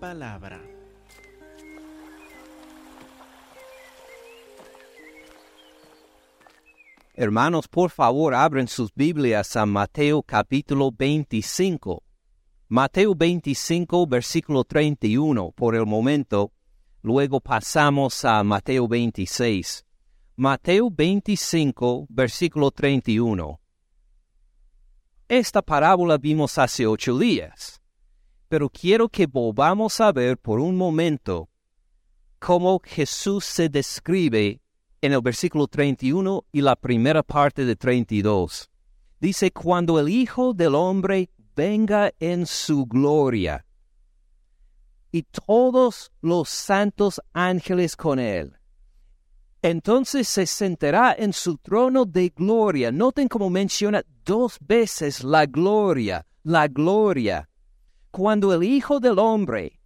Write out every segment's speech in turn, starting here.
palabra. Hermanos, por favor, abren sus Biblias a Mateo capítulo 25. Mateo 25, versículo 31 por el momento. Luego pasamos a Mateo 26. Mateo 25, versículo 31. Esta parábola vimos hace ocho días, pero quiero que volvamos a ver por un momento cómo Jesús se describe en el versículo 31 y la primera parte de 32. Dice, cuando el Hijo del Hombre venga en su gloria y todos los santos ángeles con él. Entonces se sentará en su trono de gloria. Noten cómo menciona dos veces la gloria, la gloria. Cuando el Hijo del Hombre,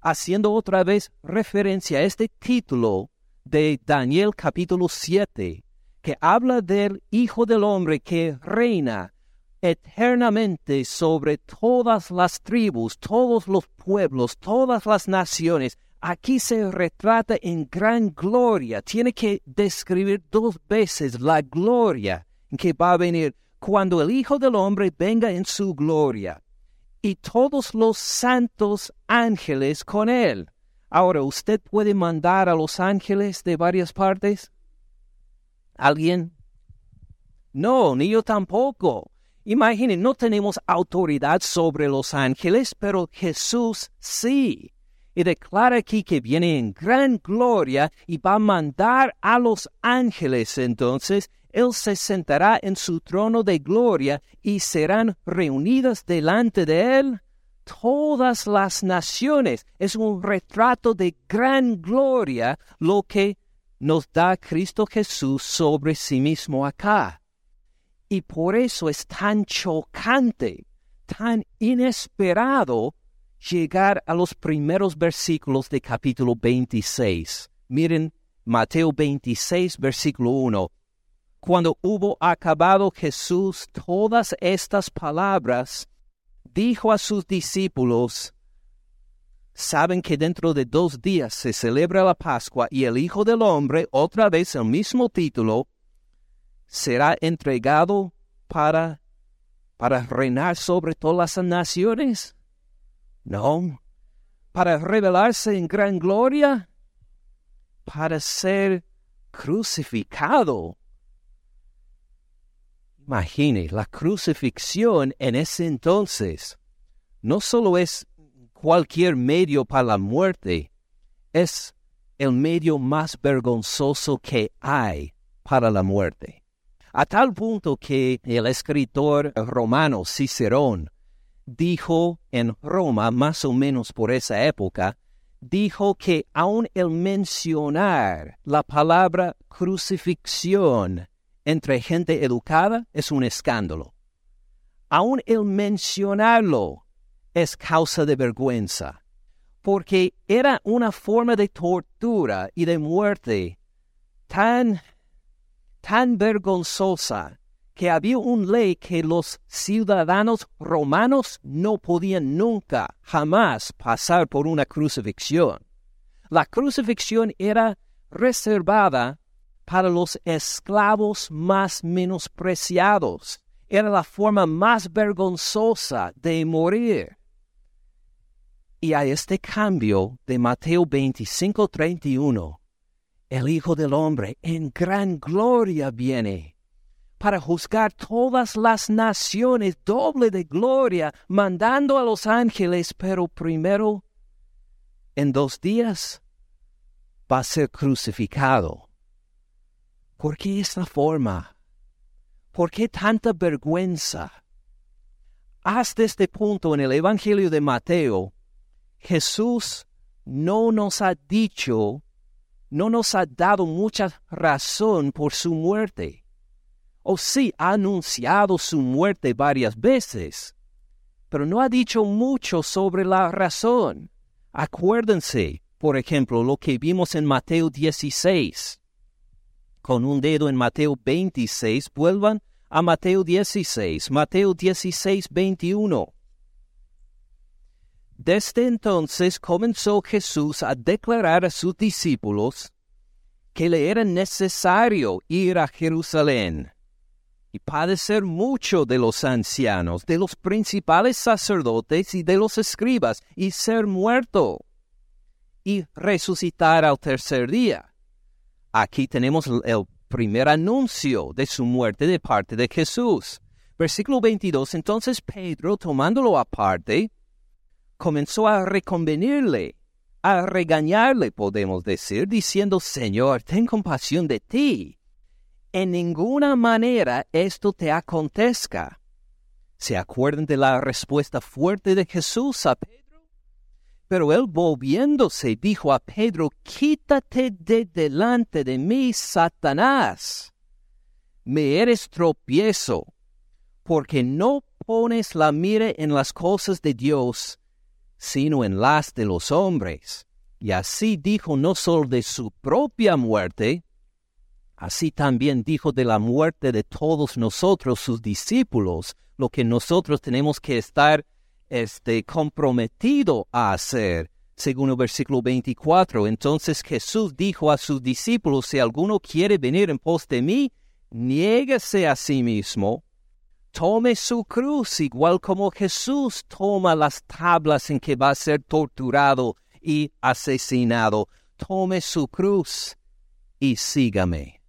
haciendo otra vez referencia a este título, de Daniel capítulo 7, que habla del Hijo del Hombre que reina eternamente sobre todas las tribus, todos los pueblos, todas las naciones. Aquí se retrata en gran gloria. Tiene que describir dos veces la gloria que va a venir cuando el Hijo del Hombre venga en su gloria y todos los santos ángeles con él. Ahora, ¿usted puede mandar a los ángeles de varias partes? ¿Alguien? No, ni yo tampoco. Imaginen, no tenemos autoridad sobre los ángeles, pero Jesús sí. Y declara aquí que viene en gran gloria y va a mandar a los ángeles. Entonces, Él se sentará en su trono de gloria y serán reunidas delante de Él todas las naciones. Es un retrato de gran gloria lo que nos da Cristo Jesús sobre sí mismo acá. Y por eso es tan chocante, tan inesperado llegar a los primeros versículos de capítulo 26. Miren Mateo 26, versículo 1. Cuando hubo acabado Jesús todas estas palabras, dijo a sus discípulos, saben que dentro de dos días se celebra la Pascua y el Hijo del Hombre, otra vez el mismo título, será entregado para, para reinar sobre todas las naciones? No, para revelarse en gran gloria, para ser crucificado Imagine, la crucifixión en ese entonces no solo es cualquier medio para la muerte, es el medio más vergonzoso que hay para la muerte. A tal punto que el escritor romano Cicerón dijo en Roma, más o menos por esa época, dijo que aun el mencionar la palabra crucifixión entre gente educada es un escándalo. Aún el mencionarlo es causa de vergüenza, porque era una forma de tortura y de muerte tan, tan vergonzosa que había una ley que los ciudadanos romanos no podían nunca, jamás pasar por una crucifixión. La crucifixión era reservada para los esclavos más menospreciados. Era la forma más vergonzosa de morir. Y a este cambio de Mateo 25:31, el Hijo del Hombre en gran gloria viene para juzgar todas las naciones doble de gloria, mandando a los ángeles, pero primero, en dos días, va a ser crucificado ¿Por qué esta forma? ¿Por qué tanta vergüenza? Hasta este punto en el Evangelio de Mateo, Jesús no nos ha dicho, no nos ha dado mucha razón por su muerte. O sí, ha anunciado su muerte varias veces, pero no ha dicho mucho sobre la razón. Acuérdense, por ejemplo, lo que vimos en Mateo 16 con un dedo en Mateo 26, vuelvan a Mateo 16, Mateo 16, 21. Desde entonces comenzó Jesús a declarar a sus discípulos que le era necesario ir a Jerusalén y padecer mucho de los ancianos, de los principales sacerdotes y de los escribas, y ser muerto y resucitar al tercer día. Aquí tenemos el primer anuncio de su muerte de parte de Jesús. Versículo 22. Entonces Pedro, tomándolo aparte, comenzó a reconvenirle, a regañarle, podemos decir, diciendo, Señor, ten compasión de ti en ninguna manera esto te acontezca. ¿Se acuerdan de la respuesta fuerte de Jesús a Pedro? Pero él volviéndose dijo a Pedro, quítate de delante de mí, Satanás. Me eres tropiezo, porque no pones la mira en las cosas de Dios, sino en las de los hombres. Y así dijo no solo de su propia muerte, Así también dijo de la muerte de todos nosotros, sus discípulos, lo que nosotros tenemos que estar este, comprometido a hacer. Según el versículo 24, entonces Jesús dijo a sus discípulos, si alguno quiere venir en pos de mí, niéguese a sí mismo, tome su cruz, igual como Jesús toma las tablas en que va a ser torturado y asesinado, tome su cruz y sígame.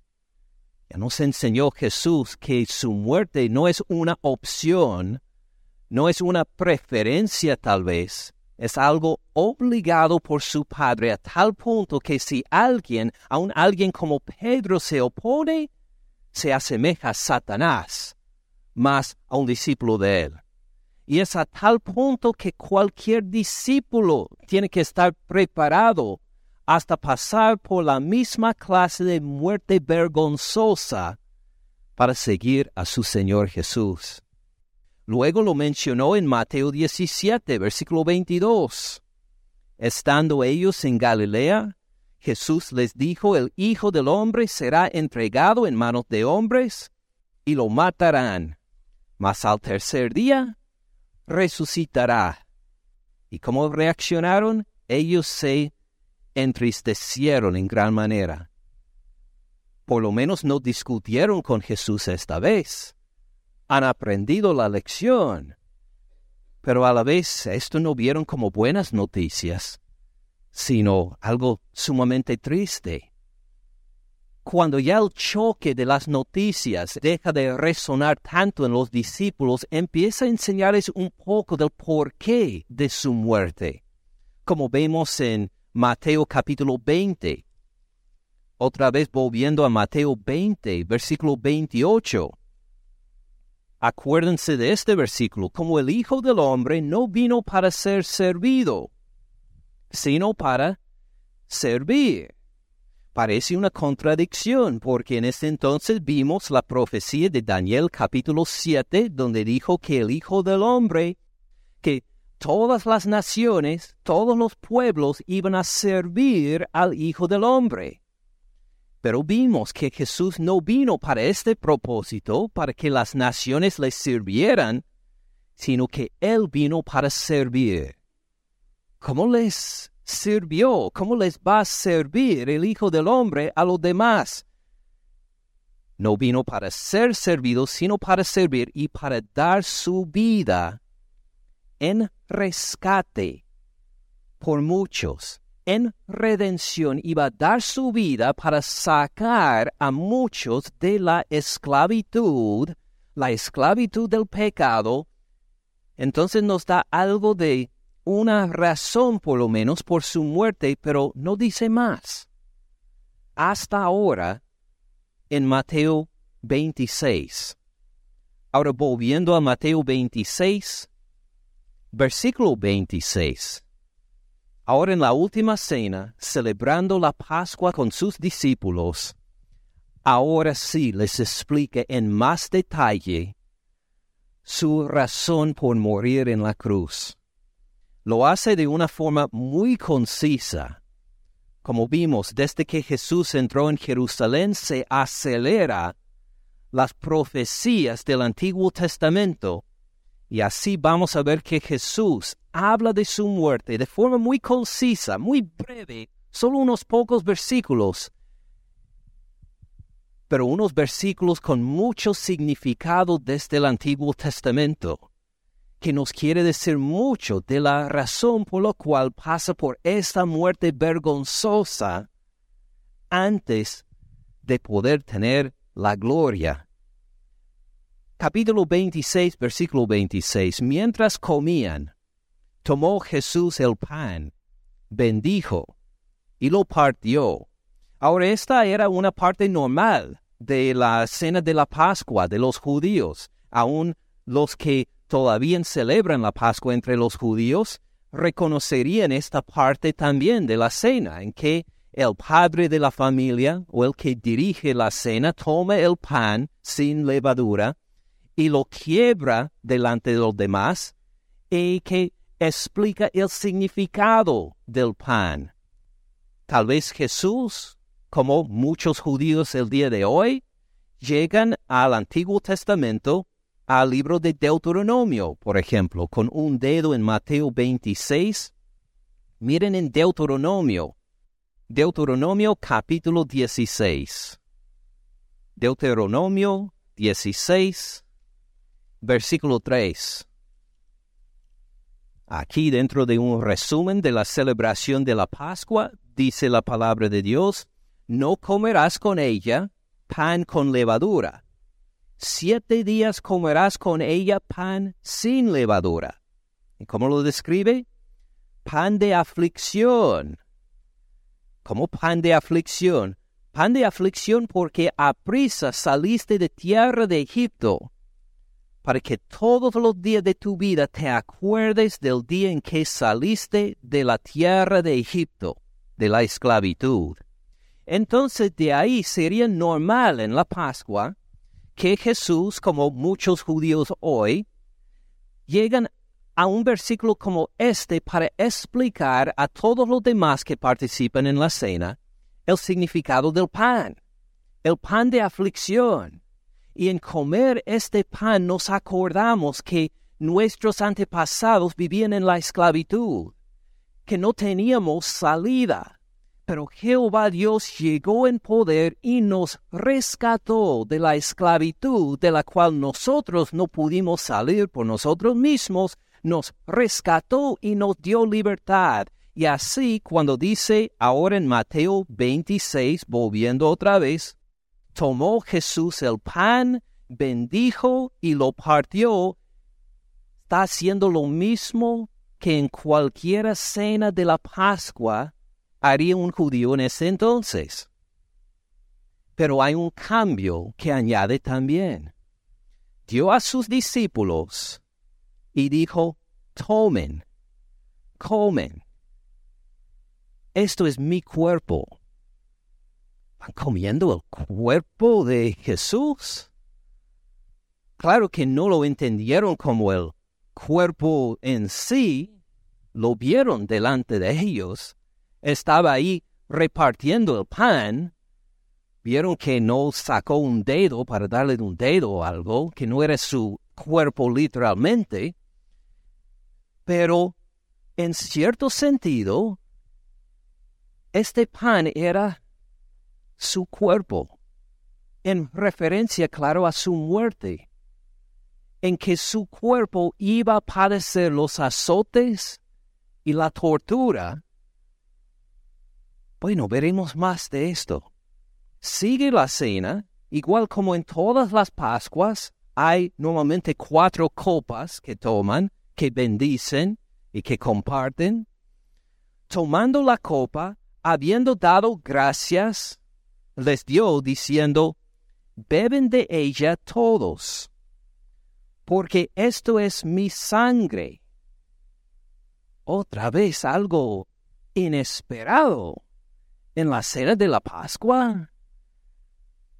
Ya nos enseñó Jesús que su muerte no es una opción, no es una preferencia tal vez, es algo obligado por su Padre a tal punto que si alguien, aun alguien como Pedro se opone, se asemeja a Satanás, más a un discípulo de él. Y es a tal punto que cualquier discípulo tiene que estar preparado hasta pasar por la misma clase de muerte vergonzosa para seguir a su Señor Jesús. Luego lo mencionó en Mateo 17, versículo 22. Estando ellos en Galilea, Jesús les dijo, el Hijo del Hombre será entregado en manos de hombres y lo matarán, mas al tercer día resucitará. ¿Y cómo reaccionaron? Ellos se entristecieron en gran manera. Por lo menos no discutieron con Jesús esta vez. Han aprendido la lección. Pero a la vez esto no vieron como buenas noticias, sino algo sumamente triste. Cuando ya el choque de las noticias deja de resonar tanto en los discípulos, empieza a enseñarles un poco del porqué de su muerte. Como vemos en Mateo capítulo 20. Otra vez volviendo a Mateo 20, versículo 28. Acuérdense de este versículo, como el Hijo del Hombre no vino para ser servido, sino para servir. Parece una contradicción, porque en ese entonces vimos la profecía de Daniel capítulo 7, donde dijo que el Hijo del Hombre, que todas las naciones, todos los pueblos iban a servir al Hijo del Hombre. Pero vimos que Jesús no vino para este propósito, para que las naciones le sirvieran, sino que Él vino para servir. ¿Cómo les sirvió? ¿Cómo les va a servir el Hijo del Hombre a los demás? No vino para ser servido, sino para servir y para dar su vida en rescate por muchos, en redención, iba a dar su vida para sacar a muchos de la esclavitud, la esclavitud del pecado, entonces nos da algo de una razón por lo menos por su muerte, pero no dice más. Hasta ahora, en Mateo 26. Ahora volviendo a Mateo 26, Versículo 26. Ahora en la última cena, celebrando la Pascua con sus discípulos, ahora sí les explica en más detalle su razón por morir en la cruz. Lo hace de una forma muy concisa. Como vimos, desde que Jesús entró en Jerusalén se acelera las profecías del Antiguo Testamento y así vamos a ver que Jesús, habla de su muerte de forma muy concisa, muy breve, solo unos pocos versículos, pero unos versículos con mucho significado desde el Antiguo Testamento, que nos quiere decir mucho de la razón por la cual pasa por esta muerte vergonzosa antes de poder tener la gloria. Capítulo 26, versículo 26. Mientras comían, tomó Jesús el pan, bendijo y lo partió. Ahora esta era una parte normal de la cena de la Pascua de los judíos. Aún los que todavía celebran la Pascua entre los judíos reconocerían esta parte también de la cena en que el padre de la familia o el que dirige la cena toma el pan sin levadura y lo quiebra delante de los demás y que explica el significado del pan. Tal vez Jesús, como muchos judíos el día de hoy, llegan al Antiguo Testamento, al libro de Deuteronomio, por ejemplo, con un dedo en Mateo 26. Miren en Deuteronomio, Deuteronomio capítulo 16. Deuteronomio 16, versículo 3. Aquí dentro de un resumen de la celebración de la Pascua, dice la palabra de Dios, no comerás con ella pan con levadura. Siete días comerás con ella pan sin levadura. ¿Y cómo lo describe? Pan de aflicción como pan de aflicción, pan de aflicción porque a prisa saliste de tierra de Egipto, para que todos los días de tu vida te acuerdes del día en que saliste de la tierra de Egipto, de la esclavitud. Entonces de ahí sería normal en la Pascua que Jesús, como muchos judíos hoy, llegan a un versículo como este para explicar a todos los demás que participan en la cena el significado del pan, el pan de aflicción. Y en comer este pan nos acordamos que nuestros antepasados vivían en la esclavitud, que no teníamos salida. Pero Jehová Dios llegó en poder y nos rescató de la esclavitud de la cual nosotros no pudimos salir por nosotros mismos, nos rescató y nos dio libertad. Y así cuando dice ahora en Mateo 26, volviendo otra vez, tomó Jesús el pan, bendijo y lo partió, está haciendo lo mismo que en cualquier cena de la Pascua haría un judío en ese entonces. Pero hay un cambio que añade también. Dio a sus discípulos y dijo, tomen, comen. Esto es mi cuerpo. ¿Van comiendo el cuerpo de Jesús? Claro que no lo entendieron como el cuerpo en sí, lo vieron delante de ellos. Estaba ahí repartiendo el pan. Vieron que no sacó un dedo para darle un dedo o algo, que no era su cuerpo literalmente pero en cierto sentido, este pan era su cuerpo, en referencia, claro, a su muerte, en que su cuerpo iba a padecer los azotes y la tortura. Bueno, veremos más de esto. Sigue la cena, igual como en todas las Pascuas, hay normalmente cuatro copas que toman, que bendicen y que comparten, tomando la copa, habiendo dado gracias, les dio diciendo, beben de ella todos, porque esto es mi sangre. Otra vez algo inesperado en la cena de la Pascua.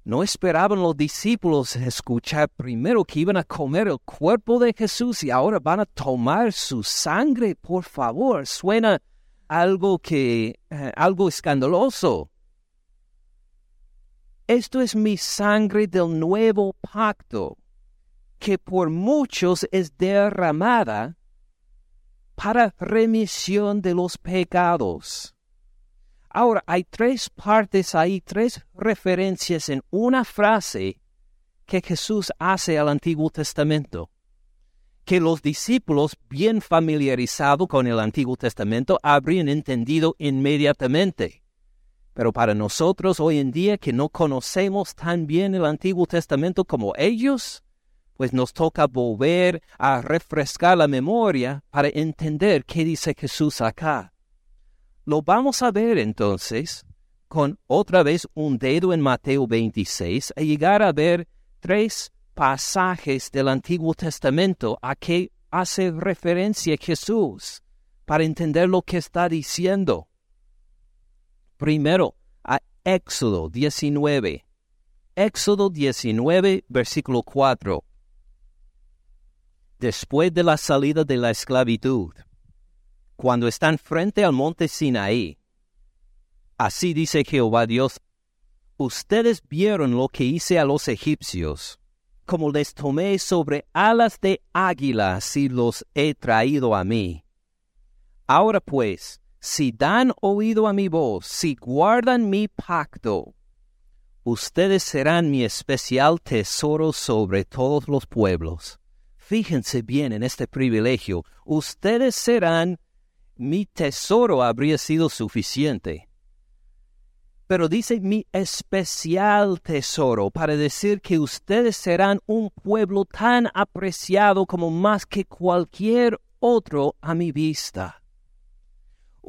No esperaban los discípulos escuchar primero que iban a comer el cuerpo de Jesús y ahora van a tomar su sangre. Por favor, suena algo que eh, algo escandaloso. Esto es mi sangre del nuevo pacto, que por muchos es derramada para remisión de los pecados. Ahora, hay tres partes ahí, tres referencias en una frase que Jesús hace al Antiguo Testamento, que los discípulos bien familiarizados con el Antiguo Testamento habrían entendido inmediatamente. Pero para nosotros hoy en día que no conocemos tan bien el Antiguo Testamento como ellos, pues nos toca volver a refrescar la memoria para entender qué dice Jesús acá. Lo vamos a ver entonces con otra vez un dedo en Mateo 26 y llegar a ver tres pasajes del Antiguo Testamento a que hace referencia Jesús para entender lo que está diciendo. Primero, a Éxodo 19. Éxodo 19, versículo 4. Después de la salida de la esclavitud, cuando están frente al monte Sinaí. Así dice Jehová Dios, ustedes vieron lo que hice a los egipcios, como les tomé sobre alas de águila si los he traído a mí. Ahora pues, si dan oído a mi voz, si guardan mi pacto, ustedes serán mi especial tesoro sobre todos los pueblos. Fíjense bien en este privilegio, ustedes serán mi tesoro habría sido suficiente. Pero dice mi especial tesoro para decir que ustedes serán un pueblo tan apreciado como más que cualquier otro a mi vista.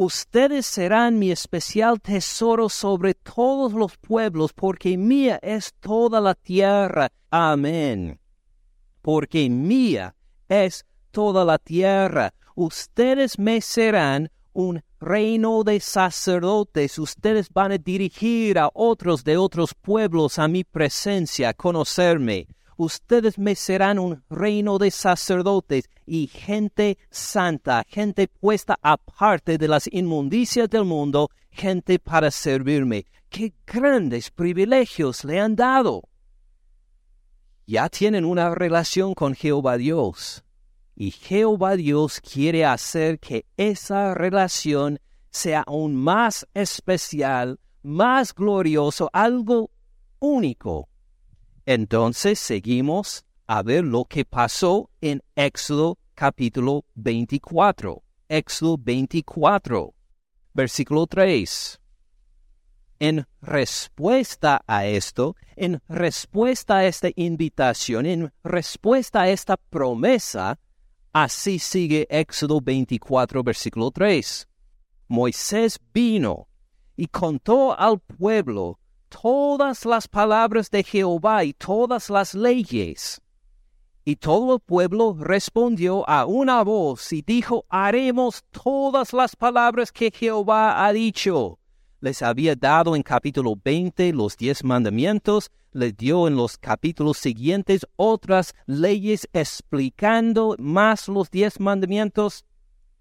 Ustedes serán mi especial tesoro sobre todos los pueblos, porque mía es toda la tierra. Amén. Porque mía es toda la tierra ustedes me serán un reino de sacerdotes, ustedes van a dirigir a otros de otros pueblos a mi presencia, conocerme. Ustedes me serán un reino de sacerdotes y gente santa, gente puesta aparte de las inmundicias del mundo, gente para servirme. ¡Qué grandes privilegios le han dado! Ya tienen una relación con Jehová Dios y Jehová Dios quiere hacer que esa relación sea aún más especial, más glorioso, algo único. Entonces seguimos a ver lo que pasó en Éxodo capítulo 24. Éxodo 24, versículo 3. En respuesta a esto, en respuesta a esta invitación, en respuesta a esta promesa, Así sigue Éxodo 24, versículo 3. Moisés vino y contó al pueblo todas las palabras de Jehová y todas las leyes. Y todo el pueblo respondió a una voz y dijo, haremos todas las palabras que Jehová ha dicho les había dado en capítulo 20 los diez mandamientos, les dio en los capítulos siguientes otras leyes explicando más los diez mandamientos.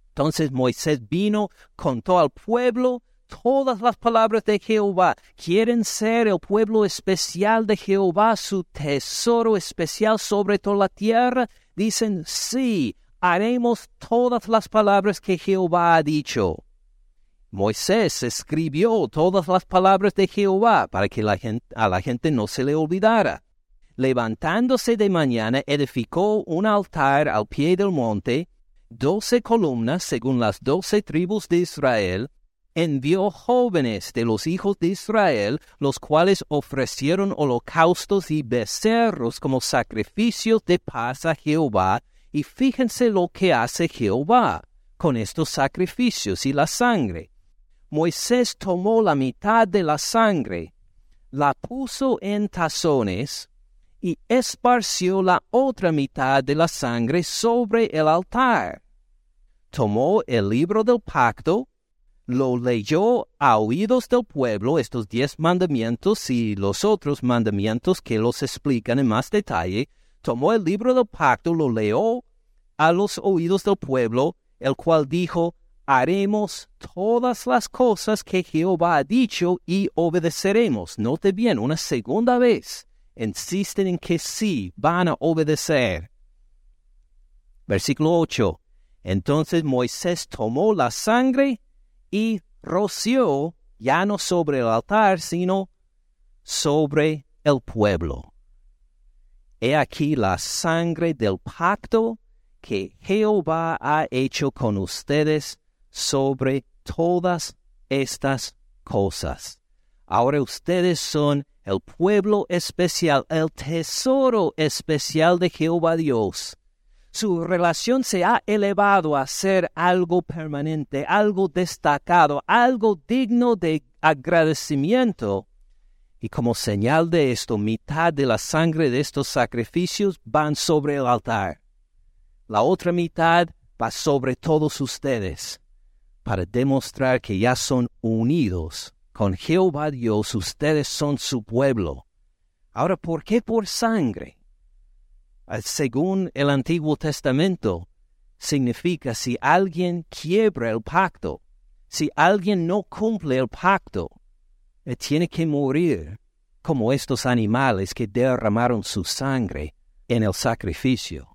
Entonces Moisés vino, contó al pueblo todas las palabras de Jehová. Quieren ser el pueblo especial de Jehová, su tesoro especial sobre toda la tierra. Dicen, sí, haremos todas las palabras que Jehová ha dicho. Moisés escribió todas las palabras de Jehová para que a la gente no se le olvidara. Levantándose de mañana, edificó un altar al pie del monte, doce columnas según las doce tribus de Israel, envió jóvenes de los hijos de Israel, los cuales ofrecieron holocaustos y becerros como sacrificios de paz a Jehová, y fíjense lo que hace Jehová con estos sacrificios y la sangre Moisés tomó la mitad de la sangre, la puso en tazones y esparció la otra mitad de la sangre sobre el altar. Tomó el libro del pacto, lo leyó a oídos del pueblo, estos diez mandamientos y los otros mandamientos que los explican en más detalle, tomó el libro del pacto, lo leyó a los oídos del pueblo, el cual dijo, haremos todas las cosas que Jehová ha dicho y obedeceremos. Note bien, una segunda vez insisten en que sí van a obedecer. Versículo 8. Entonces Moisés tomó la sangre y roció ya no sobre el altar, sino sobre el pueblo. He aquí la sangre del pacto que Jehová ha hecho con ustedes sobre todas estas cosas. Ahora ustedes son el pueblo especial, el tesoro especial de Jehová Dios. Su relación se ha elevado a ser algo permanente, algo destacado, algo digno de agradecimiento. Y como señal de esto, mitad de la sangre de estos sacrificios van sobre el altar. La otra mitad va sobre todos ustedes, para demostrar que ya son unidos con Jehová Dios, ustedes son su pueblo. Ahora, ¿por qué por sangre? Ah, según el Antiguo Testamento, significa si alguien quiebra el pacto, si alguien no cumple el pacto, eh, tiene que morir como estos animales que derramaron su sangre en el sacrificio.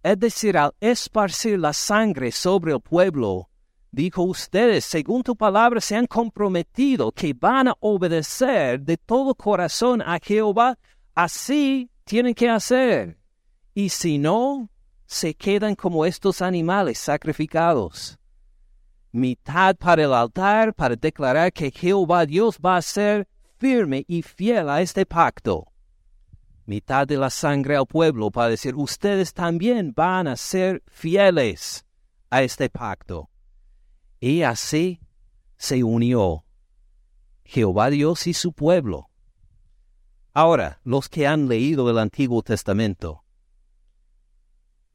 Es decir, al esparcir la sangre sobre el pueblo, dijo ustedes, según tu palabra, se han comprometido que van a obedecer de todo corazón a Jehová, así tienen que hacer. Y si no, se quedan como estos animales sacrificados. Mitad para el altar para declarar que Jehová Dios va a ser firme y fiel a este pacto. Mitad de la sangre al pueblo para decir, ustedes también van a ser fieles a este pacto. Y así se unió Jehová Dios y su pueblo. Ahora, los que han leído el Antiguo Testamento,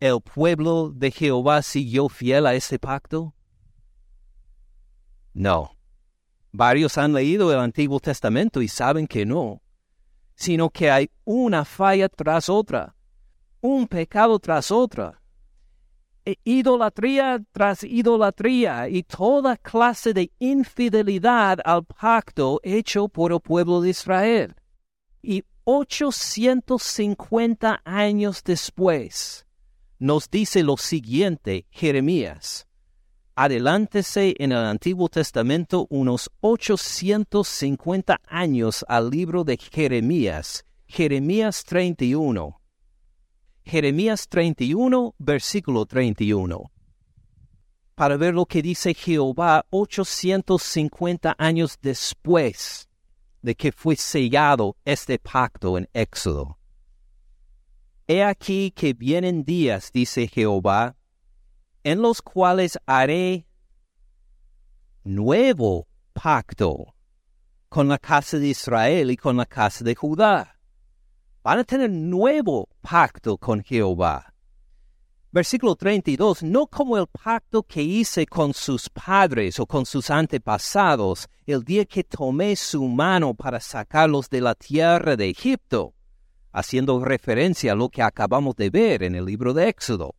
¿el pueblo de Jehová siguió fiel a ese pacto? No. Varios han leído el Antiguo Testamento y saben que no, sino que hay una falla tras otra, un pecado tras otra. E idolatría tras idolatría y toda clase de infidelidad al pacto hecho por el pueblo de Israel. Y 850 años después, nos dice lo siguiente Jeremías. Adelántese en el Antiguo Testamento unos 850 años al libro de Jeremías, Jeremías 31. Jeremías 31, versículo 31. Para ver lo que dice Jehová 850 años después de que fue sellado este pacto en Éxodo. He aquí que vienen días, dice Jehová, en los cuales haré nuevo pacto con la casa de Israel y con la casa de Judá van a tener nuevo pacto con Jehová. Versículo 32, no como el pacto que hice con sus padres o con sus antepasados el día que tomé su mano para sacarlos de la tierra de Egipto, haciendo referencia a lo que acabamos de ver en el libro de Éxodo.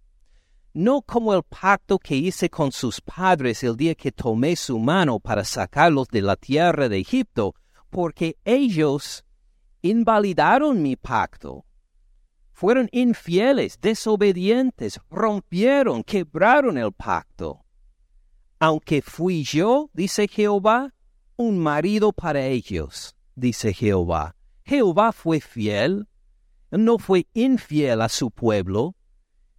No como el pacto que hice con sus padres el día que tomé su mano para sacarlos de la tierra de Egipto, porque ellos invalidaron mi pacto. Fueron infieles, desobedientes, rompieron, quebraron el pacto. Aunque fui yo, dice Jehová, un marido para ellos, dice Jehová. Jehová fue fiel, no fue infiel a su pueblo,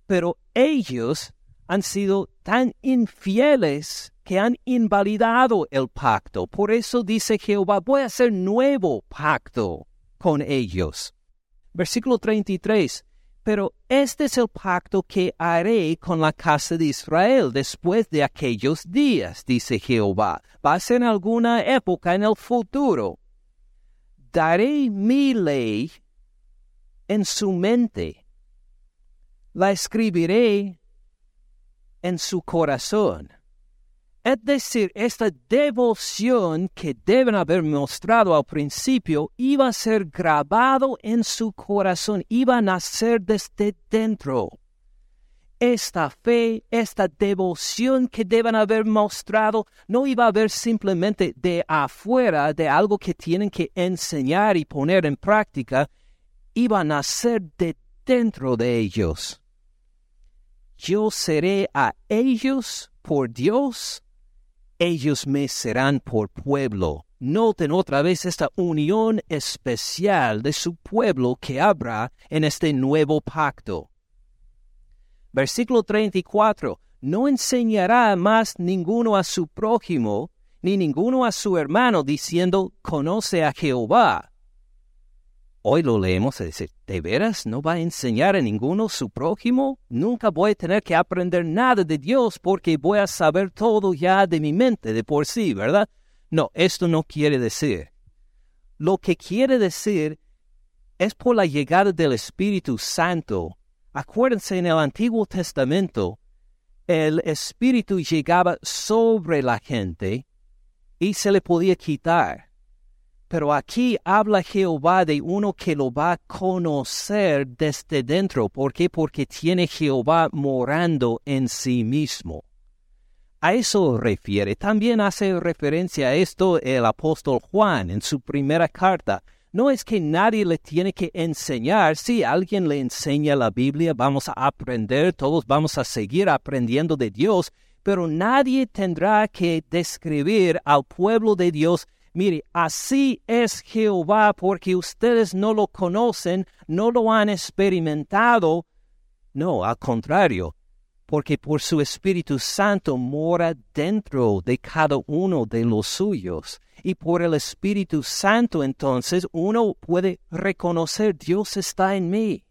pero ellos han sido tan infieles que han invalidado el pacto. Por eso dice Jehová, voy a hacer nuevo pacto con ellos. Versículo 33. Pero este es el pacto que haré con la casa de Israel después de aquellos días, dice Jehová. Va a ser en alguna época en el futuro. Daré mi ley en su mente. La escribiré en su corazón es decir, esta devoción que deben haber mostrado al principio iba a ser grabado en su corazón, iba a nacer desde dentro. Esta fe, esta devoción que deben haber mostrado, no iba a ver simplemente de afuera, de algo que tienen que enseñar y poner en práctica, iba a nacer de dentro de ellos yo seré a ellos por Dios, ellos me serán por pueblo. Noten otra vez esta unión especial de su pueblo que habrá en este nuevo pacto. Versículo 34. No enseñará más ninguno a su prójimo, ni ninguno a su hermano, diciendo, conoce a Jehová Hoy lo leemos y dice, ¿de veras no va a enseñar a ninguno su prójimo? Nunca voy a tener que aprender nada de Dios porque voy a saber todo ya de mi mente de por sí, ¿verdad? No, esto no quiere decir. Lo que quiere decir es por la llegada del Espíritu Santo. Acuérdense en el Antiguo Testamento, el Espíritu llegaba sobre la gente y se le podía quitar pero aquí habla Jehová de uno que lo va a conocer desde dentro. ¿Por qué? Porque tiene Jehová morando en sí mismo. A eso refiere. También hace referencia a esto el apóstol Juan en su primera carta. No es que nadie le tiene que enseñar. Si alguien le enseña la Biblia, vamos a aprender, todos vamos a seguir aprendiendo de Dios, pero nadie tendrá que describir al pueblo de Dios Mire, así es Jehová porque ustedes no lo conocen, no lo han experimentado. No, al contrario, porque por su Espíritu Santo mora dentro de cada uno de los suyos. Y por el Espíritu Santo entonces uno puede reconocer Dios está en mí.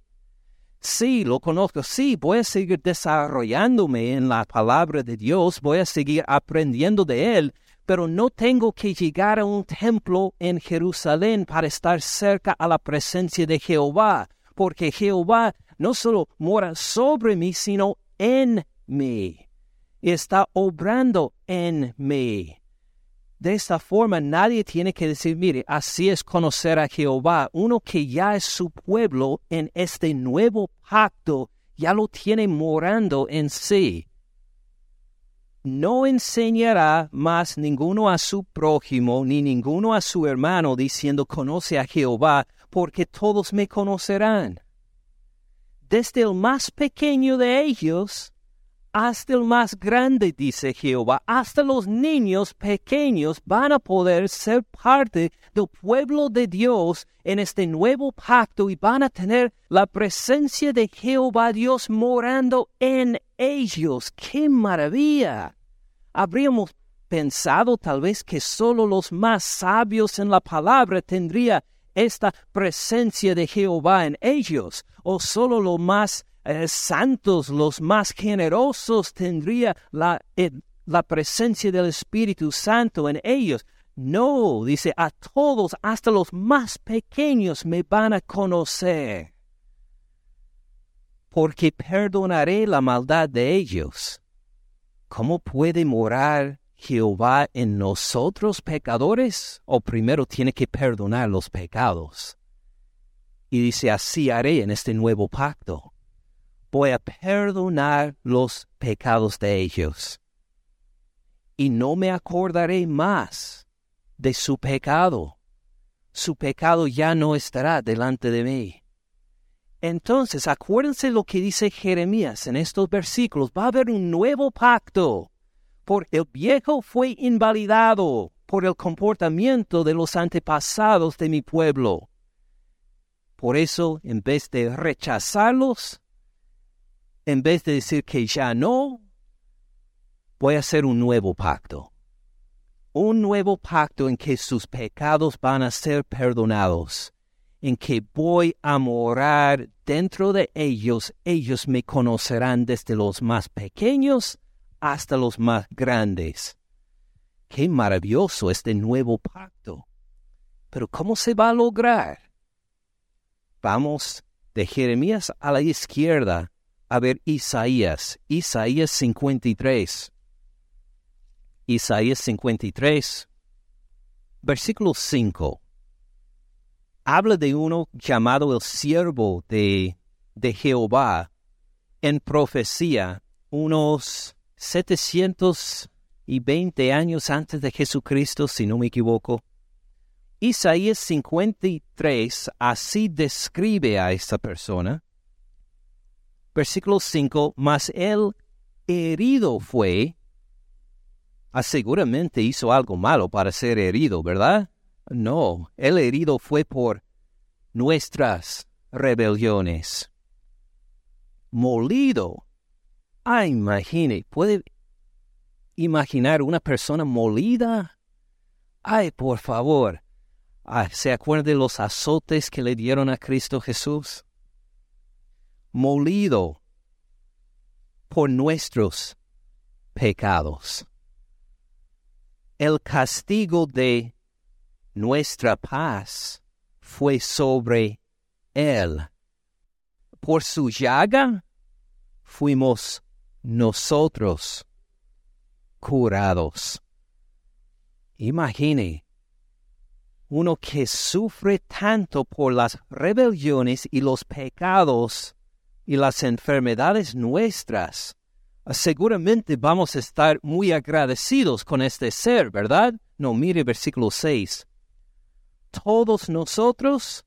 Sí, lo conozco, sí, voy a seguir desarrollándome en la palabra de Dios, voy a seguir aprendiendo de Él, pero no tengo que llegar a un templo en Jerusalén para estar cerca a la presencia de Jehová, porque Jehová no solo mora sobre mí, sino en mí. Y está obrando en mí. De esta forma nadie tiene que decir, mire, así es conocer a Jehová. Uno que ya es su pueblo en este nuevo pacto, ya lo tiene morando en sí no enseñará más ninguno a su prójimo, ni ninguno a su hermano, diciendo, conoce a Jehová, porque todos me conocerán. Desde el más pequeño de ellos hasta el más grande, dice Jehová, hasta los niños pequeños van a poder ser parte del pueblo de Dios en este nuevo pacto y van a tener la presencia de Jehová Dios morando en ellos. ¡Qué maravilla! Habríamos pensado tal vez que solo los más sabios en la palabra tendría esta presencia de Jehová en ellos, o solo los más eh, santos, los más generosos tendría la, eh, la presencia del Espíritu Santo en ellos. No, dice, a todos, hasta los más pequeños me van a conocer porque perdonaré la maldad de ellos. ¿Cómo puede morar Jehová en nosotros pecadores? O primero tiene que perdonar los pecados. Y dice, así haré en este nuevo pacto. Voy a perdonar los pecados de ellos. Y no me acordaré más de su pecado. Su pecado ya no estará delante de mí. Entonces, acuérdense lo que dice Jeremías en estos versículos. Va a haber un nuevo pacto, porque el viejo fue invalidado por el comportamiento de los antepasados de mi pueblo. Por eso, en vez de rechazarlos, en vez de decir que ya no, voy a hacer un nuevo pacto. Un nuevo pacto en que sus pecados van a ser perdonados en que voy a morar dentro de ellos, ellos me conocerán desde los más pequeños hasta los más grandes. Qué maravilloso este nuevo pacto. Pero ¿cómo se va a lograr? Vamos de Jeremías a la izquierda a ver Isaías, Isaías 53. Isaías 53, versículo 5 habla de uno llamado el siervo de, de Jehová en profecía unos 720 años antes de Jesucristo, si no me equivoco. Isaías 53 así describe a esta persona. Versículo 5, mas él herido fue. Ah, seguramente hizo algo malo para ser herido, ¿verdad? No, el herido fue por nuestras rebeliones. Molido. Ah, imagine, ¿puede imaginar una persona molida? Ay, por favor. Ah, ¿Se acuerda de los azotes que le dieron a Cristo Jesús? Molido por nuestros pecados. El castigo de nuestra paz fue sobre él. Por su llaga fuimos nosotros curados. Imagine uno que sufre tanto por las rebeliones y los pecados y las enfermedades nuestras. Seguramente vamos a estar muy agradecidos con este ser, ¿verdad? No, mire versículo 6. Todos nosotros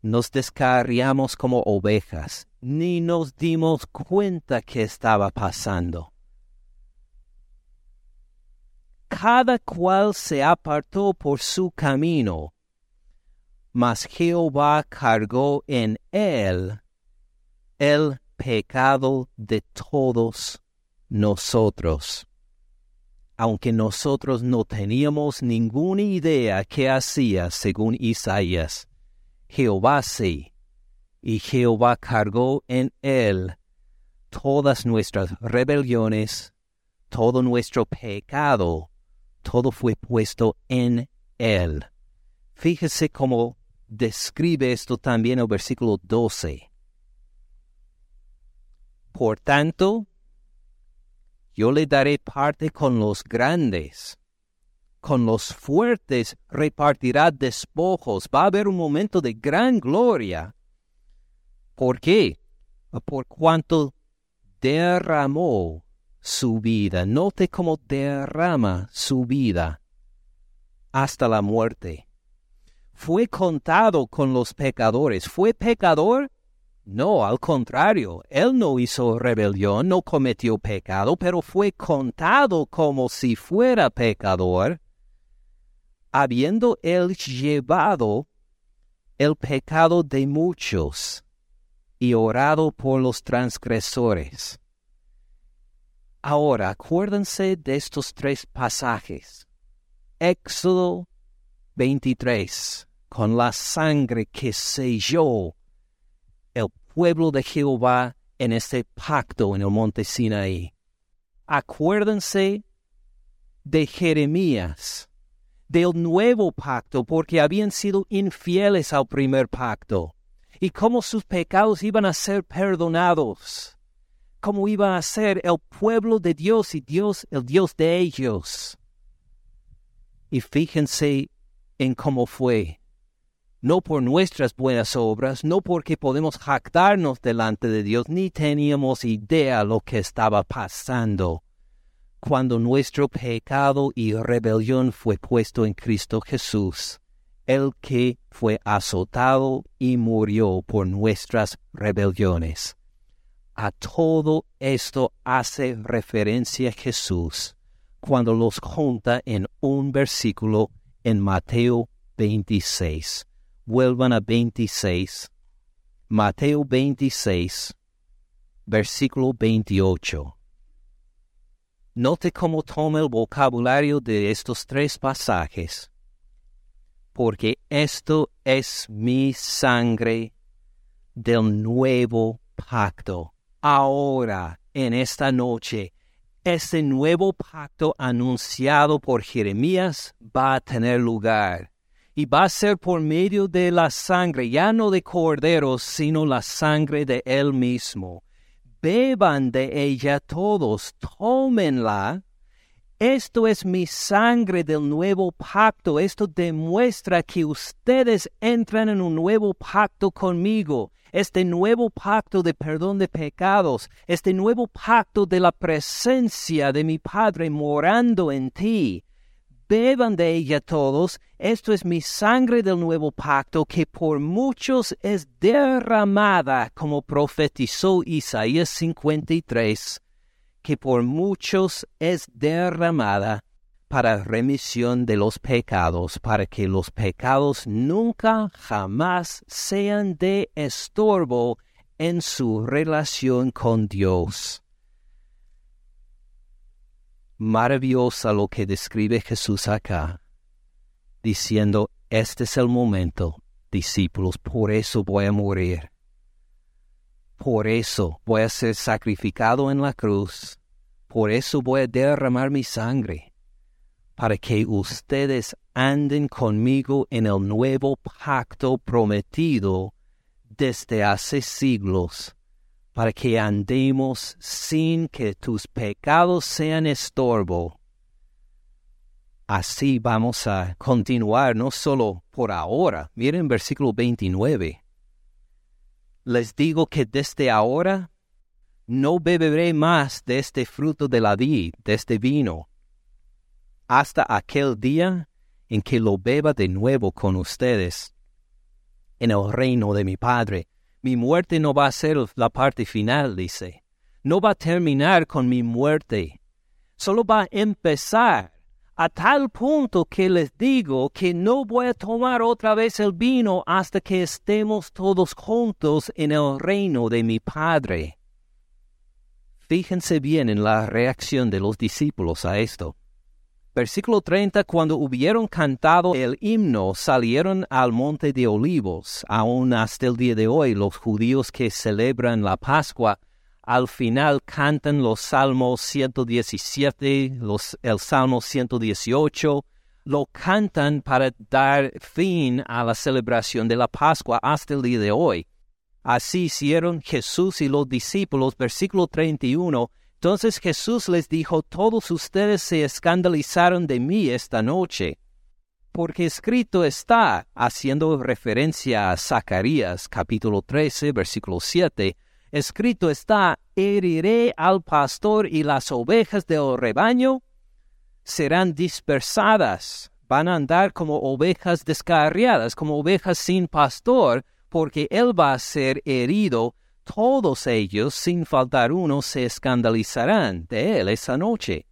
nos descarriamos como ovejas, ni nos dimos cuenta que estaba pasando. Cada cual se apartó por su camino, mas Jehová cargó en él el pecado de todos nosotros. Aunque nosotros no teníamos ninguna idea qué hacía según Isaías, Jehová sí, y Jehová cargó en él todas nuestras rebeliones, todo nuestro pecado, todo fue puesto en él. Fíjese cómo describe esto también el versículo 12. Por tanto, yo le daré parte con los grandes, con los fuertes repartirá despojos. Va a haber un momento de gran gloria. ¿Por qué? Por cuanto derramó su vida. Note cómo derrama su vida hasta la muerte. Fue contado con los pecadores. ¿Fue pecador? No, al contrario, él no hizo rebelión, no cometió pecado, pero fue contado como si fuera pecador habiendo él llevado el pecado de muchos y orado por los transgresores. Ahora, acuérdense de estos tres pasajes. Éxodo 23, con la sangre que selló el pueblo de Jehová en este pacto en el monte Sinaí. Acuérdense de Jeremías del nuevo pacto porque habían sido infieles al primer pacto y cómo sus pecados iban a ser perdonados, cómo iba a ser el pueblo de Dios y Dios el Dios de ellos. Y fíjense en cómo fue, no por nuestras buenas obras, no porque podemos jactarnos delante de Dios, ni teníamos idea lo que estaba pasando cuando nuestro pecado y rebelión fue puesto en Cristo Jesús, el que fue azotado y murió por nuestras rebeliones. A todo esto hace referencia Jesús cuando los junta en un versículo en Mateo 26. Vuelvan a 26. Mateo 26, versículo 28. Note cómo toma el vocabulario de estos tres pasajes, porque esto es mi sangre del nuevo pacto. Ahora, en esta noche, este nuevo pacto anunciado por Jeremías va a tener lugar. Y va a ser por medio de la sangre, ya no de corderos, sino la sangre de él mismo beban de ella todos, tómenla. Esto es mi sangre del nuevo pacto. Esto demuestra que ustedes entran en un nuevo pacto conmigo. Este nuevo pacto de perdón de pecados. Este nuevo pacto de la presencia de mi Padre morando en ti. Beban de ella todos, esto es mi sangre del nuevo pacto que por muchos es derramada, como profetizó Isaías 53, que por muchos es derramada para remisión de los pecados, para que los pecados nunca jamás sean de estorbo en su relación con Dios. Maravillosa lo que describe Jesús acá, diciendo, este es el momento, discípulos, por eso voy a morir. Por eso voy a ser sacrificado en la cruz. Por eso voy a derramar mi sangre para que ustedes anden conmigo en el nuevo pacto prometido desde hace siglos, para que andemos sin que tus pecados sean estorbo. Así vamos a continuar, no solo por ahora. Miren versículo 29. Les digo que desde ahora no beberé más de este fruto de la vid, de este vino hasta aquel día en que lo beba de nuevo con ustedes en el reino de mi Padre. Mi muerte no va a ser la parte final, dice. No va a terminar con mi muerte. Solo va a empezar a tal punto que les digo que no voy a tomar otra vez el vino hasta que estemos todos juntos en el reino de mi Padre. Fíjense bien en la reacción de los discípulos a esto. Versículo 30, cuando hubieron cantado el himno, salieron al monte de olivos. Aún hasta el día de hoy, los judíos que celebran la Pascua, al final cantan los salmos 117, los, el salmo 118, lo cantan para dar fin a la celebración de la Pascua hasta el día de hoy. Así hicieron Jesús y los discípulos, versículo 31, entonces Jesús les dijo, todos ustedes se escandalizaron de mí esta noche, porque escrito está, haciendo referencia a Zacarías capítulo 13, versículo 7, escrito está, heriré al pastor y las ovejas del rebaño serán dispersadas, van a andar como ovejas descarriadas, como ovejas sin pastor, porque él va a ser herido todos ellos, sin faltar uno, se escandalizarán de él esa noche.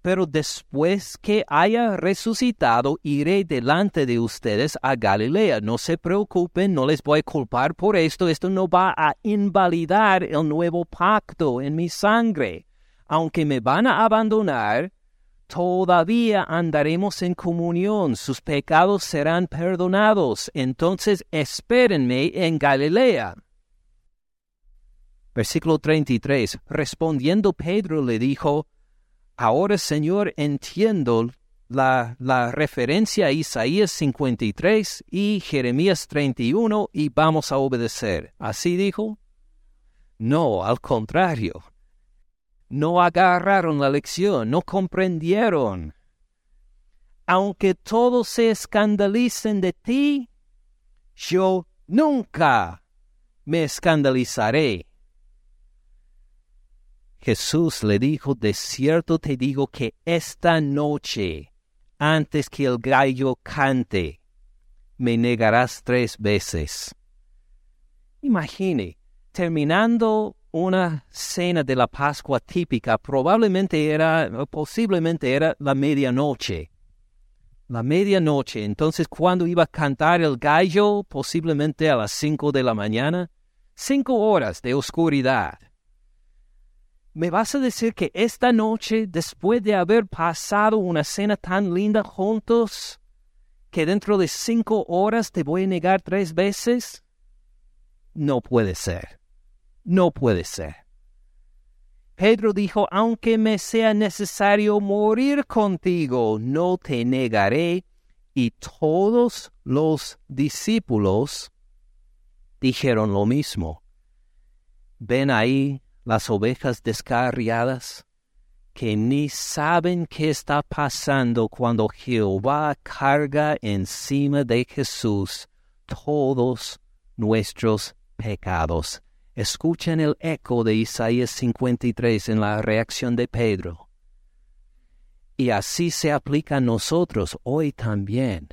Pero después que haya resucitado, iré delante de ustedes a Galilea. No se preocupen, no les voy a culpar por esto. Esto no va a invalidar el nuevo pacto en mi sangre. Aunque me van a abandonar, todavía andaremos en comunión, sus pecados serán perdonados. Entonces espérenme en Galilea. Versículo 33. Respondiendo Pedro le dijo, Ahora Señor entiendo la, referencia a Isaías 53 y Jeremías 31 y vamos a obedecer. ¿Así dijo? No, al contrario. No agarraron la lección, no comprendieron. Aunque todos se escandalicen de ti, yo nunca me escandalizaré. Jesús le dijo, de cierto te digo que esta noche, antes que el gallo cante, me negarás tres veces. Imagine, terminando una cena de la Pascua típica, probablemente era, posiblemente era la medianoche. La medianoche, entonces cuando iba a cantar el gallo, posiblemente a las cinco de la mañana, cinco horas de oscuridad. ¿Me vas a decir que esta noche, después de haber pasado una cena tan linda juntos, que dentro de cinco horas te voy a negar tres veces? No puede ser. No puede ser. Pedro dijo, aunque me sea necesario morir contigo, no te negaré. Y todos los discípulos dijeron lo mismo. Ven ahí las ovejas descarriadas, que ni saben qué está pasando cuando Jehová carga encima de Jesús todos nuestros pecados. Escuchen el eco de Isaías 53 en la reacción de Pedro. Y así se aplica a nosotros hoy también.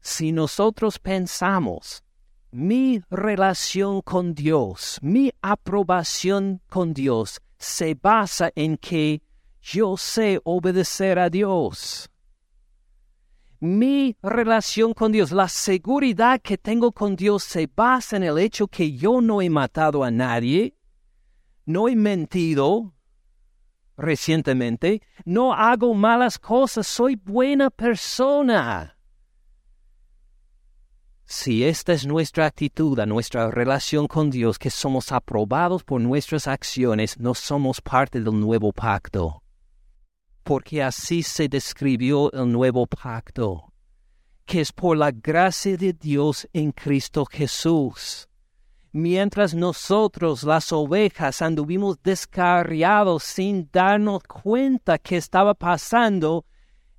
Si nosotros pensamos, mi relación con Dios, mi aprobación con Dios se basa en que yo sé obedecer a Dios. Mi relación con Dios, la seguridad que tengo con Dios se basa en el hecho que yo no he matado a nadie, no he mentido recientemente, no hago malas cosas, soy buena persona. Si esta es nuestra actitud a nuestra relación con Dios, que somos aprobados por nuestras acciones, no somos parte del nuevo pacto. Porque así se describió el nuevo pacto, que es por la gracia de Dios en Cristo Jesús. Mientras nosotros, las ovejas, anduvimos descarriados sin darnos cuenta que estaba pasando,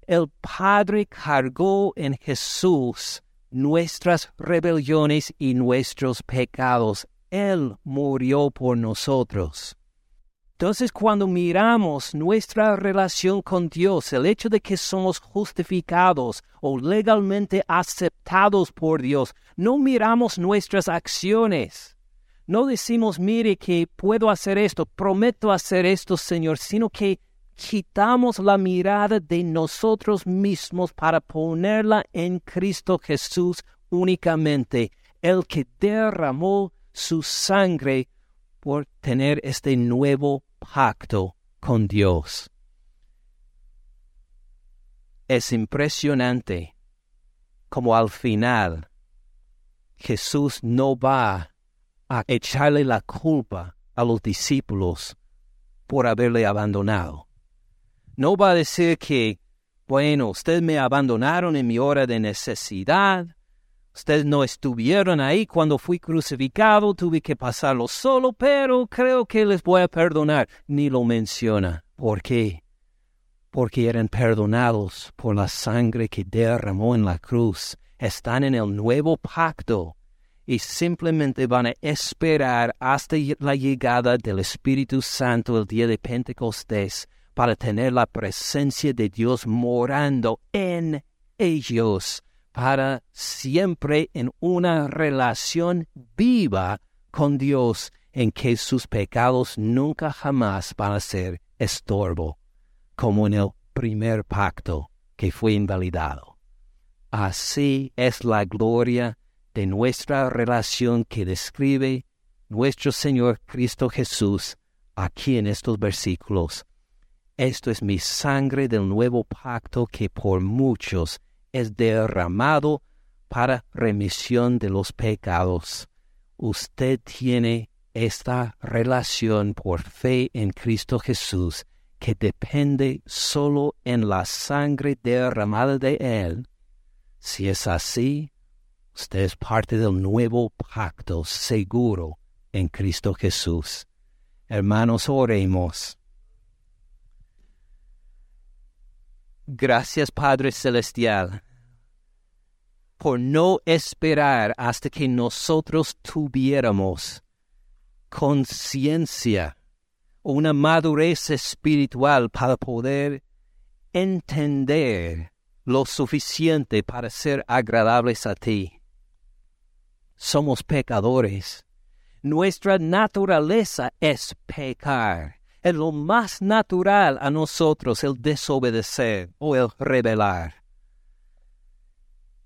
el Padre cargó en Jesús nuestras rebeliones y nuestros pecados. Él murió por nosotros. Entonces cuando miramos nuestra relación con Dios, el hecho de que somos justificados o legalmente aceptados por Dios, no miramos nuestras acciones. No decimos, mire que puedo hacer esto, prometo hacer esto, Señor, sino que quitamos la mirada de nosotros mismos para ponerla en Cristo Jesús únicamente, el que derramó su sangre por tener este nuevo pacto con Dios. Es impresionante como al final Jesús no va a echarle la culpa a los discípulos por haberle abandonado no va a decir que, bueno, ustedes me abandonaron en mi hora de necesidad, ustedes no estuvieron ahí cuando fui crucificado, tuve que pasarlo solo, pero creo que les voy a perdonar. Ni lo menciona. ¿Por qué? Porque eran perdonados por la sangre que derramó en la cruz. Están en el nuevo pacto y simplemente van a esperar hasta la llegada del Espíritu Santo el día de Pentecostés para tener la presencia de Dios morando en ellos, para siempre en una relación viva con Dios en que sus pecados nunca jamás van a ser estorbo, como en el primer pacto que fue invalidado. Así es la gloria de nuestra relación que describe nuestro Señor Cristo Jesús aquí en estos versículos esto es mi sangre del nuevo pacto que por muchos es derramado para remisión de los pecados. Usted tiene esta relación por fe en Cristo Jesús que depende solo en la sangre derramada de Él. Si es así, usted es parte del nuevo pacto seguro en Cristo Jesús. Hermanos, oremos. Gracias Padre Celestial por no esperar hasta que nosotros tuviéramos conciencia, una madurez espiritual para poder entender lo suficiente para ser agradables a ti. Somos pecadores. Nuestra naturaleza es pecar es lo más natural a nosotros el desobedecer o el rebelar.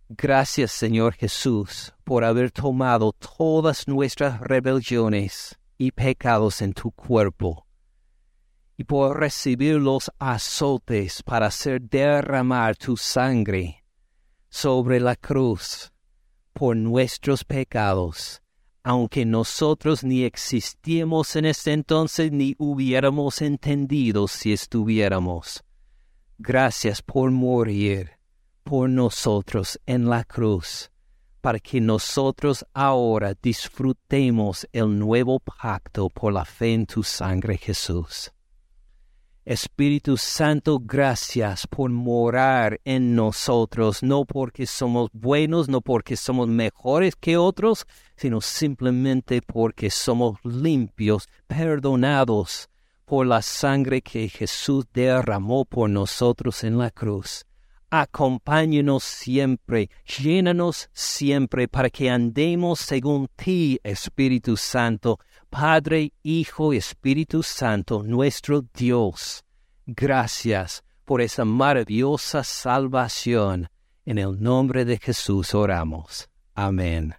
Gracias Señor Jesús por haber tomado todas nuestras rebeliones y pecados en tu cuerpo y por recibir los azotes para hacer derramar tu sangre sobre la cruz por nuestros pecados aunque nosotros ni existíamos en ese entonces ni hubiéramos entendido si estuviéramos. Gracias por morir por nosotros en la cruz, para que nosotros ahora disfrutemos el nuevo pacto por la fe en tu sangre Jesús. Espíritu Santo, gracias por morar en nosotros, no porque somos buenos, no porque somos mejores que otros, sino simplemente porque somos limpios, perdonados por la sangre que Jesús derramó por nosotros en la cruz. Acompáñanos siempre, llénanos siempre para que andemos según ti, Espíritu Santo, Padre, Hijo y Espíritu Santo, nuestro Dios. Gracias por esa maravillosa salvación. En el nombre de Jesús oramos. Amén.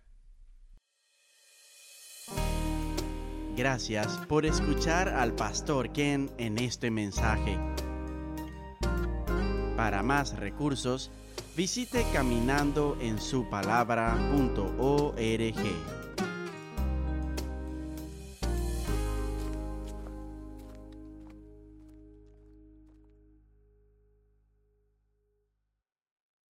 Gracias por escuchar al pastor Ken en este mensaje. Para más recursos, visite caminandoensupalabra.org.